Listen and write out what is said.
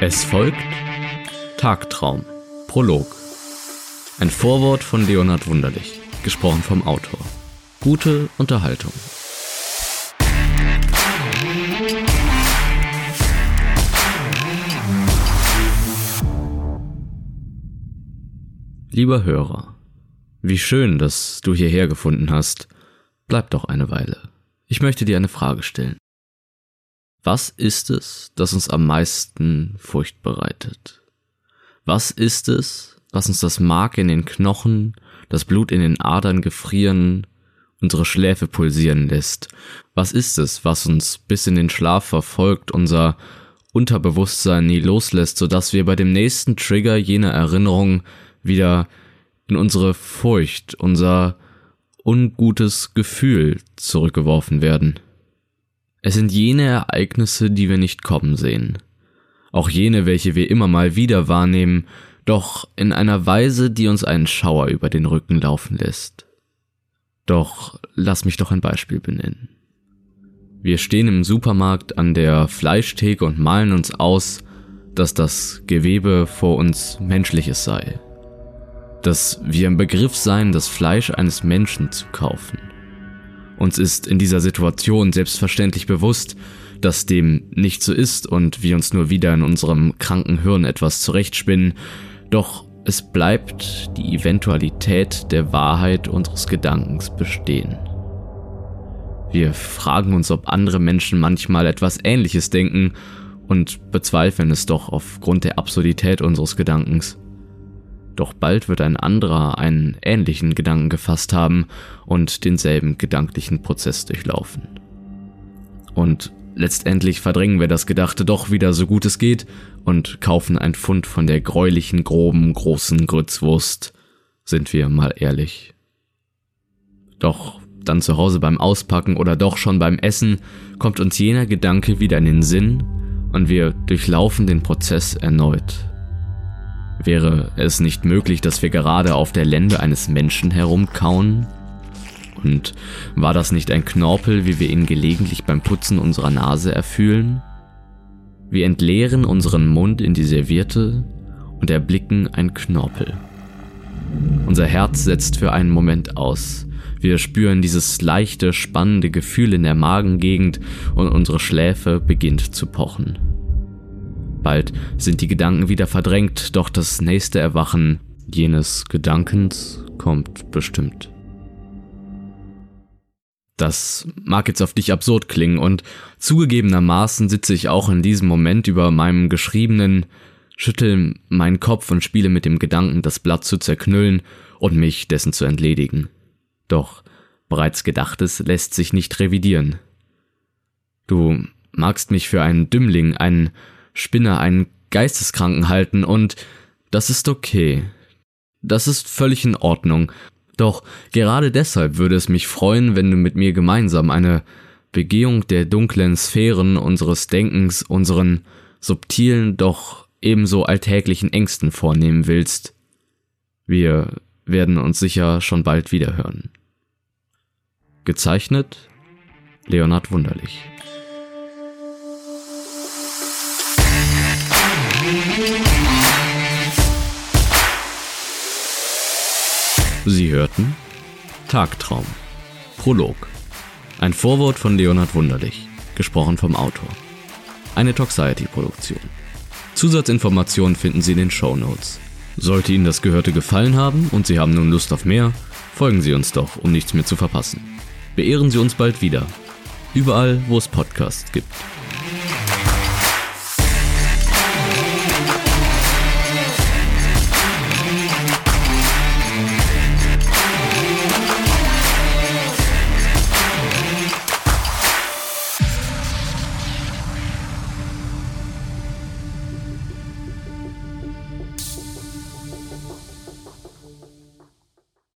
Es folgt Tagtraum, Prolog. Ein Vorwort von Leonhard Wunderlich, gesprochen vom Autor. Gute Unterhaltung. Lieber Hörer, wie schön, dass du hierher gefunden hast. Bleib doch eine Weile. Ich möchte dir eine Frage stellen. Was ist es, das uns am meisten Furcht bereitet? Was ist es, was uns das Mark in den Knochen, das Blut in den Adern gefrieren, unsere Schläfe pulsieren lässt? Was ist es, was uns bis in den Schlaf verfolgt, unser Unterbewusstsein nie loslässt, sodass wir bei dem nächsten Trigger jener Erinnerung wieder in unsere Furcht, unser ungutes Gefühl zurückgeworfen werden? Es sind jene Ereignisse, die wir nicht kommen sehen. Auch jene, welche wir immer mal wieder wahrnehmen, doch in einer Weise, die uns einen Schauer über den Rücken laufen lässt. Doch lass mich doch ein Beispiel benennen. Wir stehen im Supermarkt an der Fleischtheke und malen uns aus, dass das Gewebe vor uns menschliches sei. Dass wir im Begriff seien, das Fleisch eines Menschen zu kaufen. Uns ist in dieser Situation selbstverständlich bewusst, dass dem nicht so ist und wir uns nur wieder in unserem kranken Hirn etwas zurechtspinnen, doch es bleibt die Eventualität der Wahrheit unseres Gedankens bestehen. Wir fragen uns, ob andere Menschen manchmal etwas Ähnliches denken und bezweifeln es doch aufgrund der Absurdität unseres Gedankens. Doch bald wird ein anderer einen ähnlichen Gedanken gefasst haben und denselben gedanklichen Prozess durchlaufen. Und letztendlich verdrängen wir das Gedachte doch wieder so gut es geht und kaufen ein Pfund von der gräulichen, groben, großen Grützwurst, sind wir mal ehrlich. Doch dann zu Hause beim Auspacken oder doch schon beim Essen kommt uns jener Gedanke wieder in den Sinn und wir durchlaufen den Prozess erneut. Wäre es nicht möglich, dass wir gerade auf der Lende eines Menschen herumkauen? Und war das nicht ein Knorpel, wie wir ihn gelegentlich beim Putzen unserer Nase erfühlen? Wir entleeren unseren Mund in die Serviette und erblicken ein Knorpel. Unser Herz setzt für einen Moment aus. Wir spüren dieses leichte, spannende Gefühl in der Magengegend und unsere Schläfe beginnt zu pochen. Bald sind die Gedanken wieder verdrängt, doch das nächste Erwachen jenes Gedankens kommt bestimmt. Das mag jetzt auf dich absurd klingen und zugegebenermaßen sitze ich auch in diesem Moment über meinem geschriebenen, schüttel meinen Kopf und spiele mit dem Gedanken, das Blatt zu zerknüllen und mich dessen zu entledigen. Doch bereits Gedachtes lässt sich nicht revidieren. Du magst mich für einen Dümmling, einen Spinner, einen Geisteskranken halten und das ist okay. Das ist völlig in Ordnung. Doch gerade deshalb würde es mich freuen, wenn du mit mir gemeinsam eine Begehung der dunklen Sphären unseres Denkens, unseren subtilen, doch ebenso alltäglichen Ängsten vornehmen willst. Wir werden uns sicher schon bald wiederhören. Gezeichnet Leonhard Wunderlich Sie hörten Tagtraum. Prolog. Ein Vorwort von Leonhard Wunderlich, gesprochen vom Autor. Eine Toxiety-Produktion. Zusatzinformationen finden Sie in den Show Notes. Sollte Ihnen das Gehörte gefallen haben und Sie haben nun Lust auf mehr, folgen Sie uns doch, um nichts mehr zu verpassen. Beehren Sie uns bald wieder. Überall, wo es Podcasts gibt.